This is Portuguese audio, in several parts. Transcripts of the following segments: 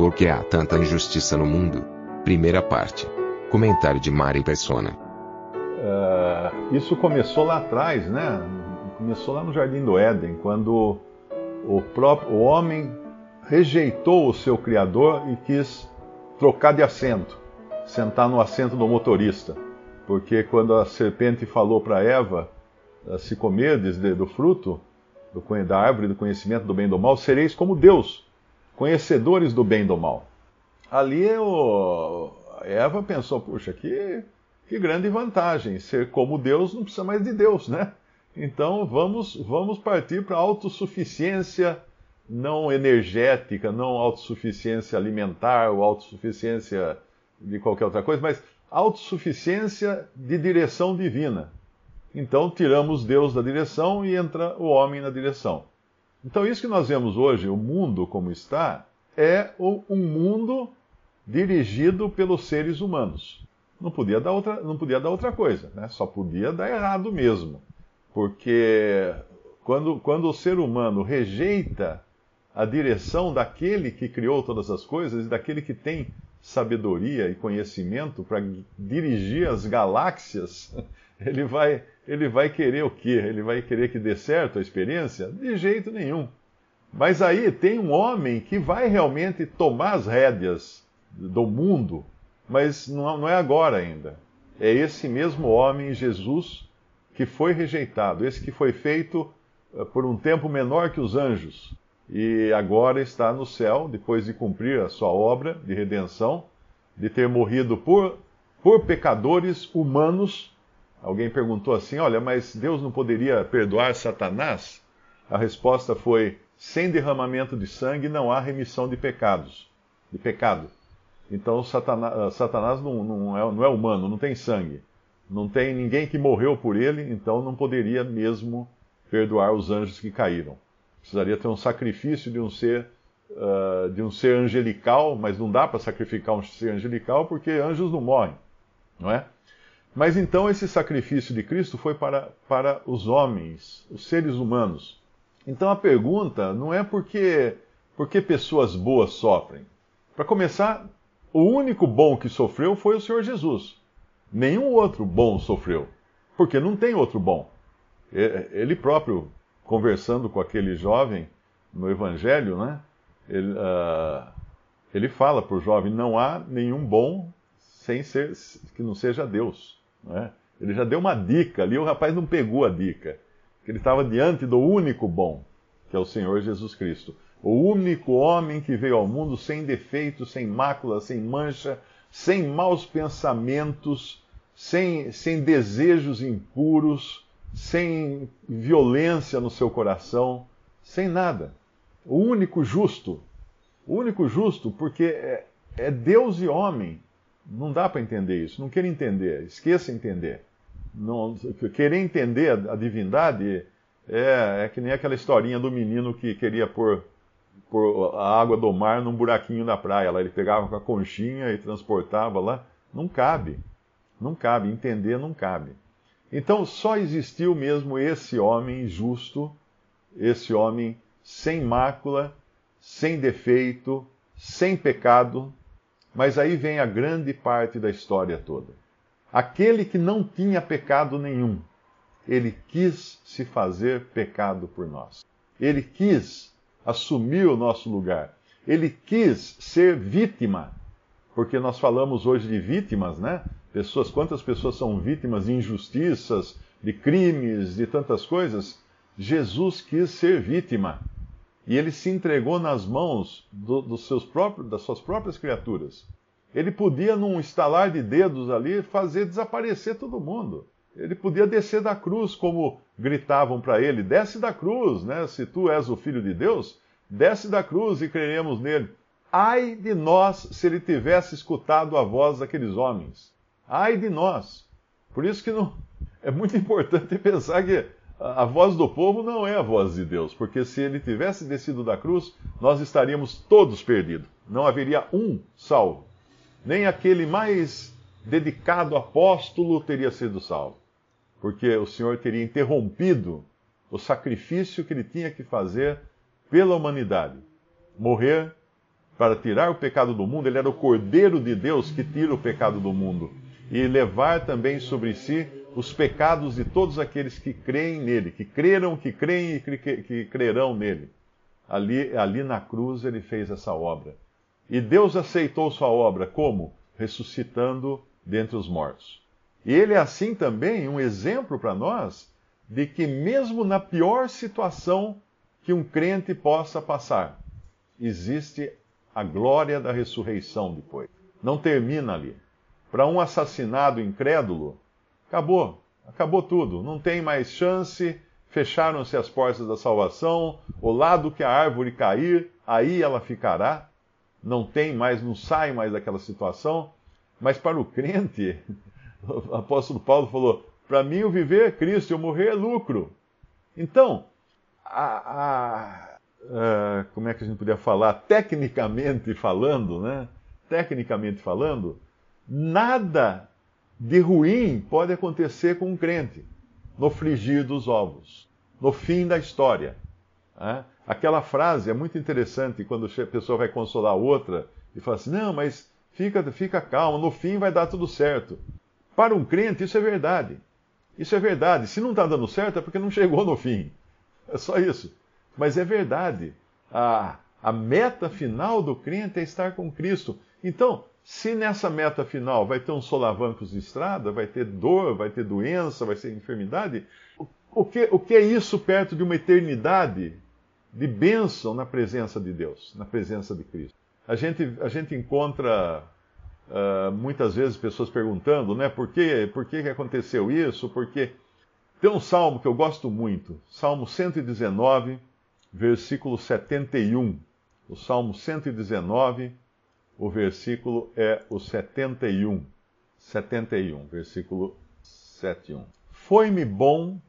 Por que há tanta injustiça no mundo? Primeira parte. Comentário de Mari Persona. Uh, isso começou lá atrás, né? Começou lá no Jardim do Éden, quando o, próprio, o homem rejeitou o seu Criador e quis trocar de assento, sentar no assento do motorista. Porque quando a serpente falou para Eva, se comerdes do fruto, do, da árvore do conhecimento do bem e do mal, sereis como Deus, conhecedores do bem e do mal. Ali o, Eva pensou, puxa, que, que grande vantagem, ser como Deus não precisa mais de Deus, né? Então vamos, vamos partir para a autossuficiência não energética, não autossuficiência alimentar ou autossuficiência de qualquer outra coisa, mas autossuficiência de direção divina. Então tiramos Deus da direção e entra o homem na direção. Então isso que nós vemos hoje, o mundo como está, é um mundo dirigido pelos seres humanos. Não podia dar outra, não podia dar outra coisa, né? só podia dar errado mesmo. Porque quando, quando o ser humano rejeita a direção daquele que criou todas as coisas, daquele que tem sabedoria e conhecimento para dirigir as galáxias, ele vai, ele vai querer o quê? Ele vai querer que dê certo a experiência? De jeito nenhum. Mas aí tem um homem que vai realmente tomar as rédeas do mundo, mas não é agora ainda. É esse mesmo homem, Jesus, que foi rejeitado, esse que foi feito eh, por um tempo menor que os anjos, e agora está no céu, depois de cumprir a sua obra de redenção, de ter morrido por, por pecadores humanos. Alguém perguntou assim: olha, mas Deus não poderia perdoar Satanás? A resposta foi: sem derramamento de sangue não há remissão de pecados, de pecado. Então Satanás, Satanás não, não, é, não é humano, não tem sangue. Não tem ninguém que morreu por ele, então não poderia mesmo perdoar os anjos que caíram. Precisaria ter um sacrifício de um ser uh, de um ser angelical, mas não dá para sacrificar um ser angelical porque anjos não morrem, não é? Mas então esse sacrifício de Cristo foi para, para os homens, os seres humanos. Então a pergunta não é porque, porque pessoas boas sofrem. Para começar, o único bom que sofreu foi o Senhor Jesus. Nenhum outro bom sofreu, porque não tem outro bom. Ele próprio conversando com aquele jovem no Evangelho, né? Ele, uh, ele fala para o jovem: não há nenhum bom sem ser que não seja Deus. Né? Ele já deu uma dica ali, o rapaz não pegou a dica. Ele estava diante do único bom, que é o Senhor Jesus Cristo. O único homem que veio ao mundo sem defeito, sem mácula, sem mancha, sem maus pensamentos, sem, sem desejos impuros, sem violência no seu coração, sem nada. O único justo, o único justo, porque é, é Deus e homem. Não dá para entender isso, não queira entender, esqueça entender. Não, querer entender a, a divindade é, é, que nem aquela historinha do menino que queria pôr, pôr a água do mar num buraquinho da praia. Lá ele pegava com a conchinha e transportava lá. Não cabe, não cabe, entender não cabe. Então só existiu mesmo esse homem justo, esse homem sem mácula, sem defeito, sem pecado. Mas aí vem a grande parte da história toda. Aquele que não tinha pecado nenhum, ele quis se fazer pecado por nós. Ele quis assumir o nosso lugar. Ele quis ser vítima. Porque nós falamos hoje de vítimas, né? Pessoas, quantas pessoas são vítimas de injustiças, de crimes, de tantas coisas? Jesus quis ser vítima. E ele se entregou nas mãos do, dos seus próprios, das suas próprias criaturas. Ele podia, num estalar de dedos ali, fazer desaparecer todo mundo. Ele podia descer da cruz, como gritavam para ele: desce da cruz, né? Se tu és o filho de Deus, desce da cruz e creremos nele. Ai de nós se ele tivesse escutado a voz daqueles homens. Ai de nós. Por isso que não, é muito importante pensar que a voz do povo não é a voz de Deus, porque se ele tivesse descido da cruz, nós estaríamos todos perdidos. Não haveria um salvo. Nem aquele mais dedicado apóstolo teria sido salvo, porque o Senhor teria interrompido o sacrifício que ele tinha que fazer pela humanidade. Morrer para tirar o pecado do mundo, ele era o Cordeiro de Deus que tira o pecado do mundo e levar também sobre si os pecados de todos aqueles que creem nele, que creram, que creem e que, crerão nele. Ali, ali na cruz ele fez essa obra. E Deus aceitou sua obra como? Ressuscitando dentre os mortos. E ele é assim também um exemplo para nós de que, mesmo na pior situação que um crente possa passar, existe a glória da ressurreição depois. Não termina ali. Para um assassinado incrédulo, acabou, acabou tudo. Não tem mais chance, fecharam-se as portas da salvação, o lado que a árvore cair, aí ela ficará. Não tem mais, não sai mais daquela situação. Mas para o crente, o apóstolo Paulo falou: para mim o viver é Cristo, eu morrer é lucro. Então, a, a, a, como é que a gente podia falar? Tecnicamente falando, né? Tecnicamente falando, nada de ruim pode acontecer com um crente no frigir dos ovos, no fim da história. Né? Aquela frase é muito interessante quando a pessoa vai consolar outra e fala assim: não, mas Fica, fica calmo, no fim vai dar tudo certo. Para um crente, isso é verdade. Isso é verdade. Se não está dando certo, é porque não chegou no fim. É só isso. Mas é verdade. A, a meta final do crente é estar com Cristo. Então, se nessa meta final vai ter uns solavancos de estrada, vai ter dor, vai ter doença, vai ter enfermidade, o, o, que, o que é isso perto de uma eternidade de bênção na presença de Deus, na presença de Cristo? a gente, a gente encontra uh, muitas vezes pessoas perguntando, né, por que, por que aconteceu isso? Porque tem um salmo que eu gosto muito, Salmo 119, versículo 71. O Salmo 119, o versículo é o 71. 71, versículo 71. Foi-me bom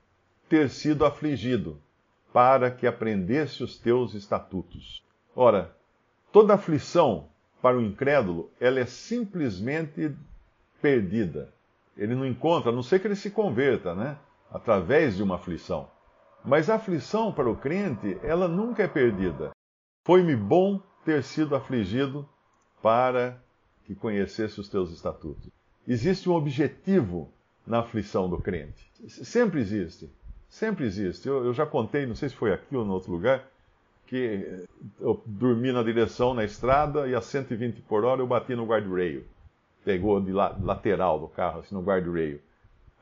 ter sido afligido, para que aprendesse os teus estatutos. Ora, Toda aflição para o incrédulo, ela é simplesmente perdida. Ele não encontra, a não ser que ele se converta, né? Através de uma aflição. Mas a aflição para o crente, ela nunca é perdida. Foi-me bom ter sido afligido para que conhecesse os teus estatutos. Existe um objetivo na aflição do crente. Sempre existe. Sempre existe. Eu, eu já contei, não sei se foi aqui ou em outro lugar, que eu dormi na direção na estrada e a 120 por hora eu bati no guardrail. Pegou de la lateral do carro, assim, no guardrail.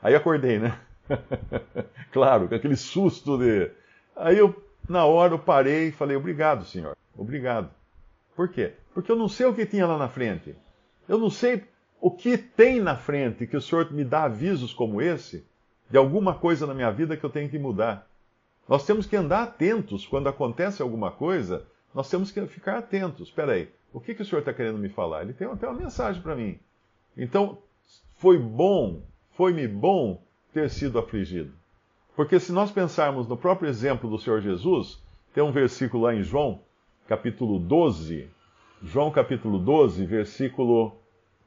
Aí acordei, né? claro, com aquele susto de. Aí eu, na hora, eu parei e falei: Obrigado, senhor. Obrigado. Por quê? Porque eu não sei o que tinha lá na frente. Eu não sei o que tem na frente que o senhor me dá avisos como esse de alguma coisa na minha vida que eu tenho que mudar. Nós temos que andar atentos quando acontece alguma coisa, nós temos que ficar atentos. Espera aí, o que, que o senhor está querendo me falar? Ele tem até uma mensagem para mim. Então, foi bom, foi-me bom ter sido afligido. Porque se nós pensarmos no próprio exemplo do Senhor Jesus, tem um versículo lá em João, capítulo 12, João capítulo 12, versículo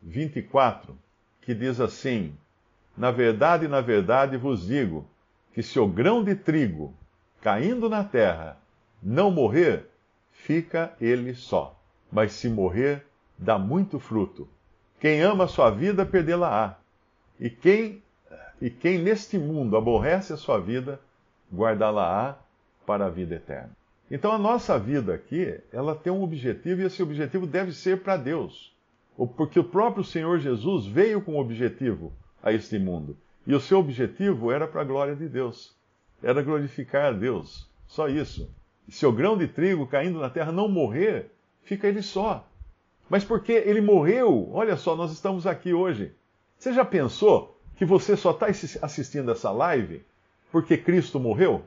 24, que diz assim: Na verdade, na verdade vos digo que se o grão de trigo caindo na terra, não morrer, fica ele só. Mas se morrer, dá muito fruto. Quem ama a sua vida, perdê-la-á. E quem, e quem neste mundo aborrece a sua vida, guardá-la-á para a vida eterna. Então a nossa vida aqui, ela tem um objetivo e esse objetivo deve ser para Deus. Porque o próprio Senhor Jesus veio com um objetivo a este mundo. E o seu objetivo era para a glória de Deus era glorificar a Deus. Só isso. Se o grão de trigo caindo na terra não morrer, fica ele só. Mas porque ele morreu, olha só, nós estamos aqui hoje. Você já pensou que você só está assistindo essa live porque Cristo morreu?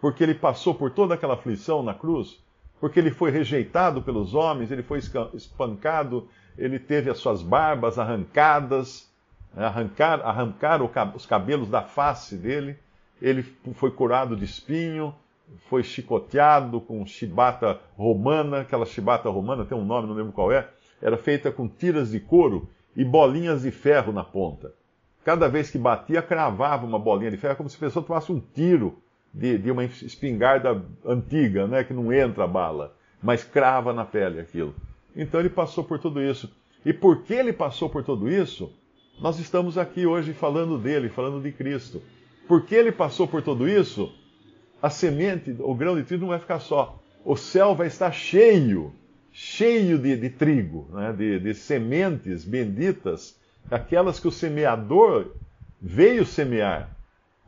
Porque ele passou por toda aquela aflição na cruz? porque ele foi rejeitado pelos homens, ele foi espancado, ele teve as suas barbas arrancadas, né, arrancar, arrancaram os cabelos da face dele, ele foi curado de espinho, foi chicoteado com chibata romana, aquela chibata romana tem um nome, não lembro qual é, era feita com tiras de couro e bolinhas de ferro na ponta. Cada vez que batia, cravava uma bolinha de ferro, como se a pessoa tomasse um tiro de, de uma espingarda antiga, né, que não entra a bala, mas crava na pele aquilo. Então ele passou por tudo isso. E porque ele passou por tudo isso, nós estamos aqui hoje falando dele, falando de Cristo. Porque ele passou por tudo isso, a semente, o grão de trigo não vai ficar só. O céu vai estar cheio, cheio de, de trigo, né? de, de sementes benditas, aquelas que o semeador veio semear.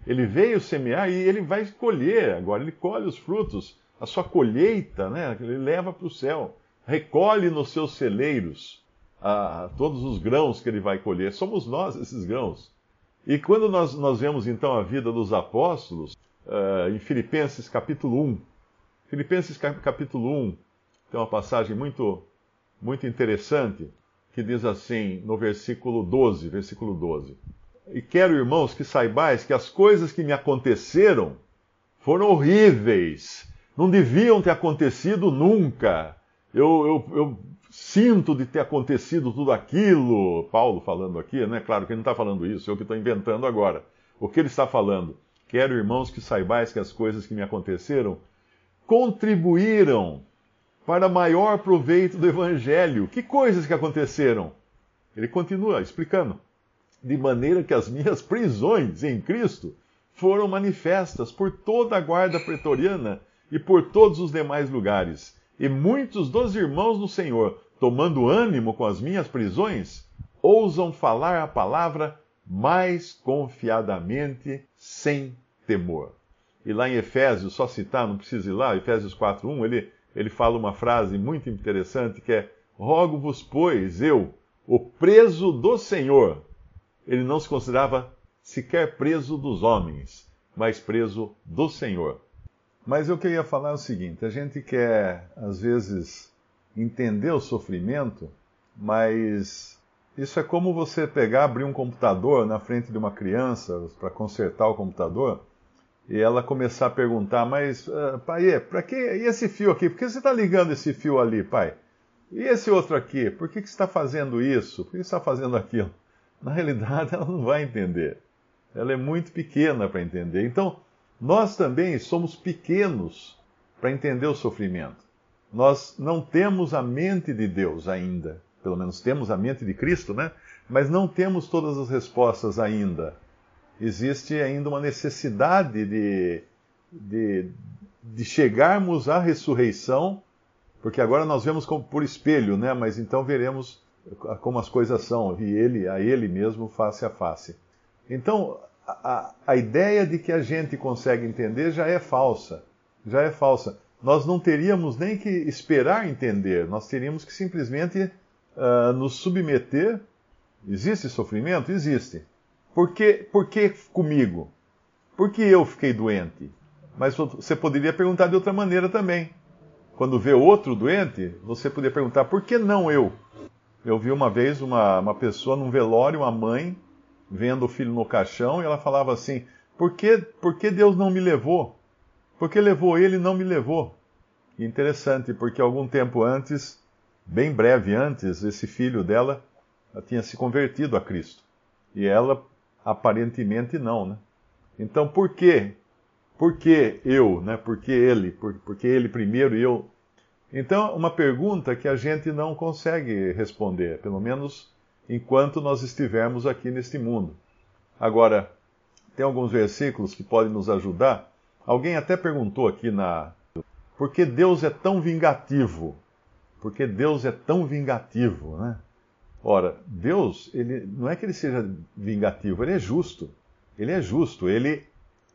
Ele veio semear e ele vai colher agora, ele colhe os frutos, a sua colheita, né? ele leva para o céu, recolhe nos seus celeiros a, todos os grãos que ele vai colher. Somos nós esses grãos. E quando nós, nós vemos então a vida dos apóstolos, uh, em Filipenses capítulo 1, Filipenses capítulo 1 tem uma passagem muito, muito interessante que diz assim no versículo 12, versículo 12. E quero, irmãos, que saibais que as coisas que me aconteceram foram horríveis. Não deviam ter acontecido nunca. Eu, eu, eu sinto de ter acontecido tudo aquilo. Paulo falando aqui, né? Claro que ele não está falando isso, eu que estou inventando agora. O que ele está falando? Quero, irmãos, que saibais que as coisas que me aconteceram contribuíram para maior proveito do Evangelho. Que coisas que aconteceram? Ele continua explicando de maneira que as minhas prisões em Cristo foram manifestas por toda a guarda pretoriana e por todos os demais lugares. E muitos dos irmãos do Senhor, tomando ânimo com as minhas prisões, ousam falar a palavra mais confiadamente, sem temor. E lá em Efésios, só citar, não precisa ir lá, Efésios 4.1, ele, ele fala uma frase muito interessante que é: Rogo-vos, pois, eu, o preso do Senhor, ele não se considerava sequer preso dos homens, mas preso do Senhor. Mas eu queria falar o seguinte: a gente quer, às vezes, entender o sofrimento, mas isso é como você pegar, abrir um computador na frente de uma criança para consertar o computador e ela começar a perguntar: Mas, uh, pai, para que e esse fio aqui? Por que você está ligando esse fio ali, pai? E esse outro aqui? Por que, que você está fazendo isso? Por que você está fazendo aquilo? Na realidade ela não vai entender. Ela é muito pequena para entender. Então, nós também somos pequenos para entender o sofrimento. Nós não temos a mente de Deus ainda. Pelo menos temos a mente de Cristo, né? Mas não temos todas as respostas ainda. Existe ainda uma necessidade de, de, de chegarmos à ressurreição, porque agora nós vemos como por espelho, né? Mas então veremos como as coisas são, e ele a ele mesmo face a face. Então, a, a ideia de que a gente consegue entender já é falsa. Já é falsa. Nós não teríamos nem que esperar entender, nós teríamos que simplesmente uh, nos submeter. Existe sofrimento? Existe. Por que, por que comigo? Por que eu fiquei doente? Mas você poderia perguntar de outra maneira também. Quando vê outro doente, você poderia perguntar: por que não eu? Eu vi uma vez uma, uma pessoa num velório, uma mãe, vendo o filho no caixão, e ela falava assim: por que, por que Deus não me levou? Por que levou ele e não me levou? Interessante, porque algum tempo antes, bem breve antes, esse filho dela tinha se convertido a Cristo. E ela, aparentemente, não, né? Então, por quê? Por que eu, né? Por que ele? Por, por que ele primeiro e eu então, uma pergunta que a gente não consegue responder, pelo menos enquanto nós estivermos aqui neste mundo. Agora, tem alguns versículos que podem nos ajudar. Alguém até perguntou aqui na. Por que Deus é tão vingativo? Por que Deus é tão vingativo, né? Ora, Deus, ele não é que ele seja vingativo, ele é justo. Ele é justo. Ele,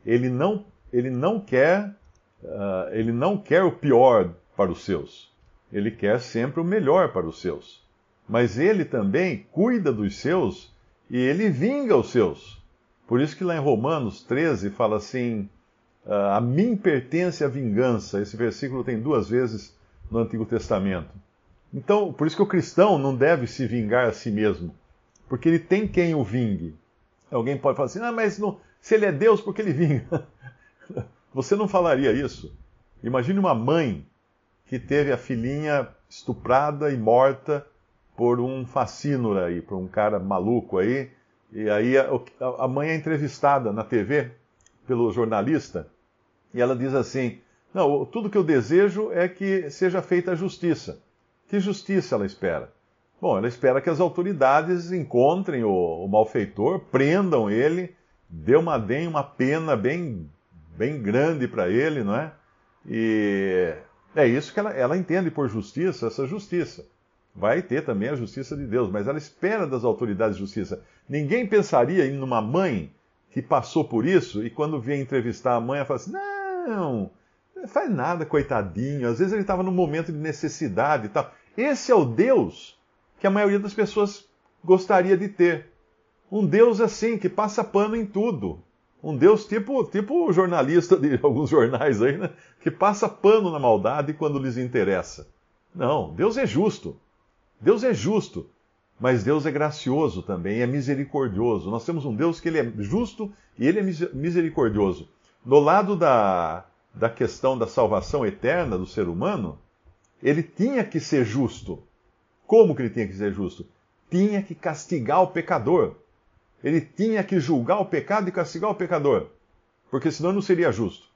ele não, ele não quer, uh, ele não quer o pior para os seus. Ele quer sempre o melhor para os seus. Mas ele também cuida dos seus e ele vinga os seus. Por isso que lá em Romanos 13 fala assim: ah, A mim pertence a vingança. Esse versículo tem duas vezes no Antigo Testamento. Então, por isso que o cristão não deve se vingar a si mesmo, porque ele tem quem o vingue. Alguém pode falar assim: ah, mas não, se ele é Deus, por que ele vinga? Você não falaria isso. Imagine uma mãe que teve a filhinha estuprada e morta por um facínora aí, por um cara maluco aí. E aí a, a mãe é entrevistada na TV pelo jornalista e ela diz assim: Não, tudo que eu desejo é que seja feita a justiça. Que justiça ela espera? Bom, ela espera que as autoridades encontrem o, o malfeitor, prendam ele, dê uma, deem uma pena bem, bem grande para ele, não é? E é isso que ela, ela entende por justiça, essa justiça. Vai ter também a justiça de Deus, mas ela espera das autoridades de justiça. Ninguém pensaria em uma mãe que passou por isso e quando vem entrevistar a mãe, ela fala assim: não, não faz nada, coitadinho. Às vezes ele estava num momento de necessidade e tal. Esse é o Deus que a maioria das pessoas gostaria de ter. Um Deus assim, que passa pano em tudo. Um Deus tipo, tipo jornalista de alguns jornais aí, né? Que passa pano na maldade quando lhes interessa. Não, Deus é justo. Deus é justo. Mas Deus é gracioso também, é misericordioso. Nós temos um Deus que ele é justo e ele é misericordioso. No lado da, da questão da salvação eterna do ser humano, ele tinha que ser justo. Como que ele tinha que ser justo? Tinha que castigar o pecador. Ele tinha que julgar o pecado e castigar o pecador. Porque senão não seria justo.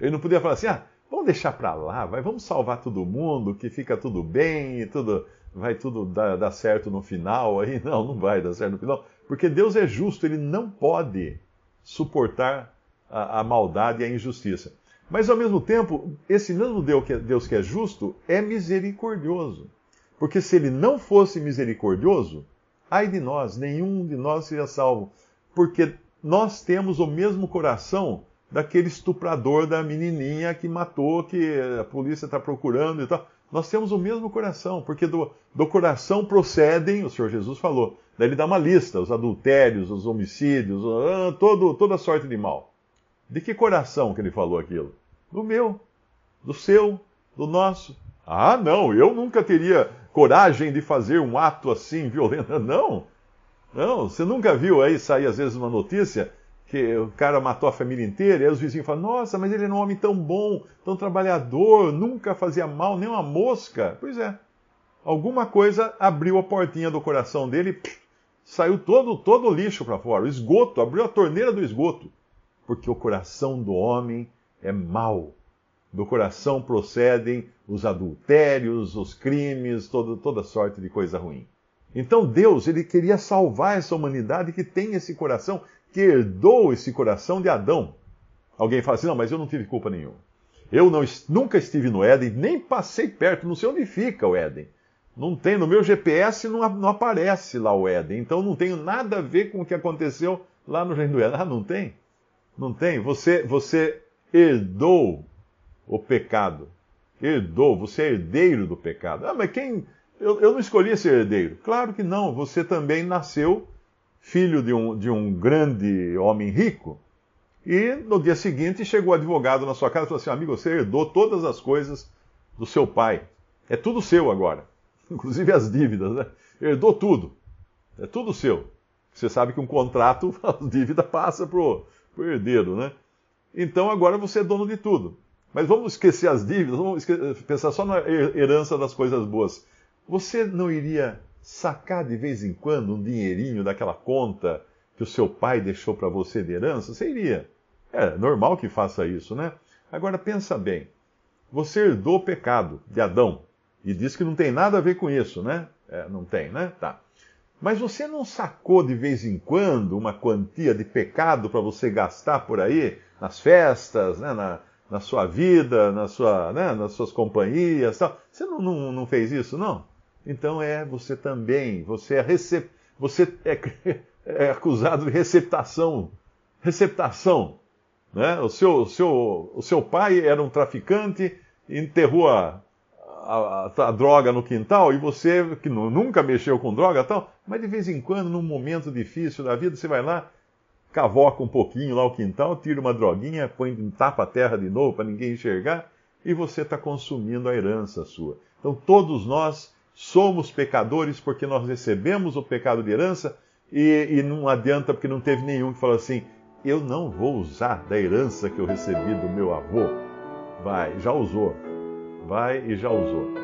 Ele não podia falar assim: ah, vamos deixar para lá, vai, vamos salvar todo mundo, que fica tudo bem e tudo vai tudo dar, dar, certo no final. Aí não, não vai dar certo no final. Porque Deus é justo, ele não pode suportar a, a maldade e a injustiça. Mas ao mesmo tempo, esse mesmo Deus que, é, Deus que é justo é misericordioso. Porque se ele não fosse misericordioso, ai de nós, nenhum de nós seria salvo. Porque nós temos o mesmo coração daquele estuprador da menininha que matou, que a polícia está procurando e tal. Nós temos o mesmo coração, porque do, do coração procedem, o Senhor Jesus falou, daí ele dá uma lista, os adultérios, os homicídios, ah, todo, toda sorte de mal. De que coração que ele falou aquilo? Do meu, do seu, do nosso. Ah, não, eu nunca teria coragem de fazer um ato assim violento. Não, não, você nunca viu aí sair às vezes uma notícia que o cara matou a família inteira, e aí os vizinhos falam, nossa, mas ele era um homem tão bom, tão trabalhador, nunca fazia mal, nem uma mosca. Pois é, alguma coisa abriu a portinha do coração dele e saiu todo, todo o lixo para fora, o esgoto, abriu a torneira do esgoto porque o coração do homem é mau. Do coração procedem os adultérios, os crimes, todo, toda sorte de coisa ruim. Então Deus, ele queria salvar essa humanidade que tem esse coração, que herdou esse coração de Adão. Alguém fala assim: não, mas eu não tive culpa nenhuma. Eu não, nunca estive no Éden, nem passei perto, não sei onde fica o Éden. Não tem, no meu GPS não, não aparece lá o Éden, então não tenho nada a ver com o que aconteceu lá no Reino do Éden. Ah, não tem? Não tem? Você, você herdou o pecado. Herdou, você é herdeiro do pecado. Ah, mas quem. Eu, eu não escolhi ser herdeiro. Claro que não. Você também nasceu filho de um, de um grande homem rico. E no dia seguinte chegou o advogado na sua casa e falou assim: amigo, você herdou todas as coisas do seu pai. É tudo seu agora. Inclusive as dívidas, né? Herdou tudo. É tudo seu. Você sabe que um contrato, a dívida passa pro, o herdeiro, né? Então agora você é dono de tudo. Mas vamos esquecer as dívidas, vamos pensar só na herança das coisas boas. Você não iria sacar de vez em quando um dinheirinho daquela conta que o seu pai deixou para você de herança? Você iria. É normal que faça isso, né? Agora pensa bem. Você herdou o pecado de Adão e diz que não tem nada a ver com isso, né? É, não tem, né? Tá. Mas você não sacou de vez em quando uma quantia de pecado para você gastar por aí, nas festas, né, na, na sua vida, na sua, né, nas suas companhias tal? Você não, não, não, fez isso, não? Então é você também, você é, recep... você é, é acusado de receptação. Receptação. Né? O, seu, o, seu, o seu pai era um traficante, enterrou a, a, a, a, droga no quintal e você, que nunca mexeu com droga tal, mas de vez em quando, num momento difícil da vida, você vai lá, cavoca um pouquinho lá o quintal, tira uma droguinha, põe, tapa a terra de novo para ninguém enxergar, e você está consumindo a herança sua. Então todos nós somos pecadores porque nós recebemos o pecado de herança e, e não adianta porque não teve nenhum que falou assim: eu não vou usar da herança que eu recebi do meu avô. Vai, já usou. Vai e já usou.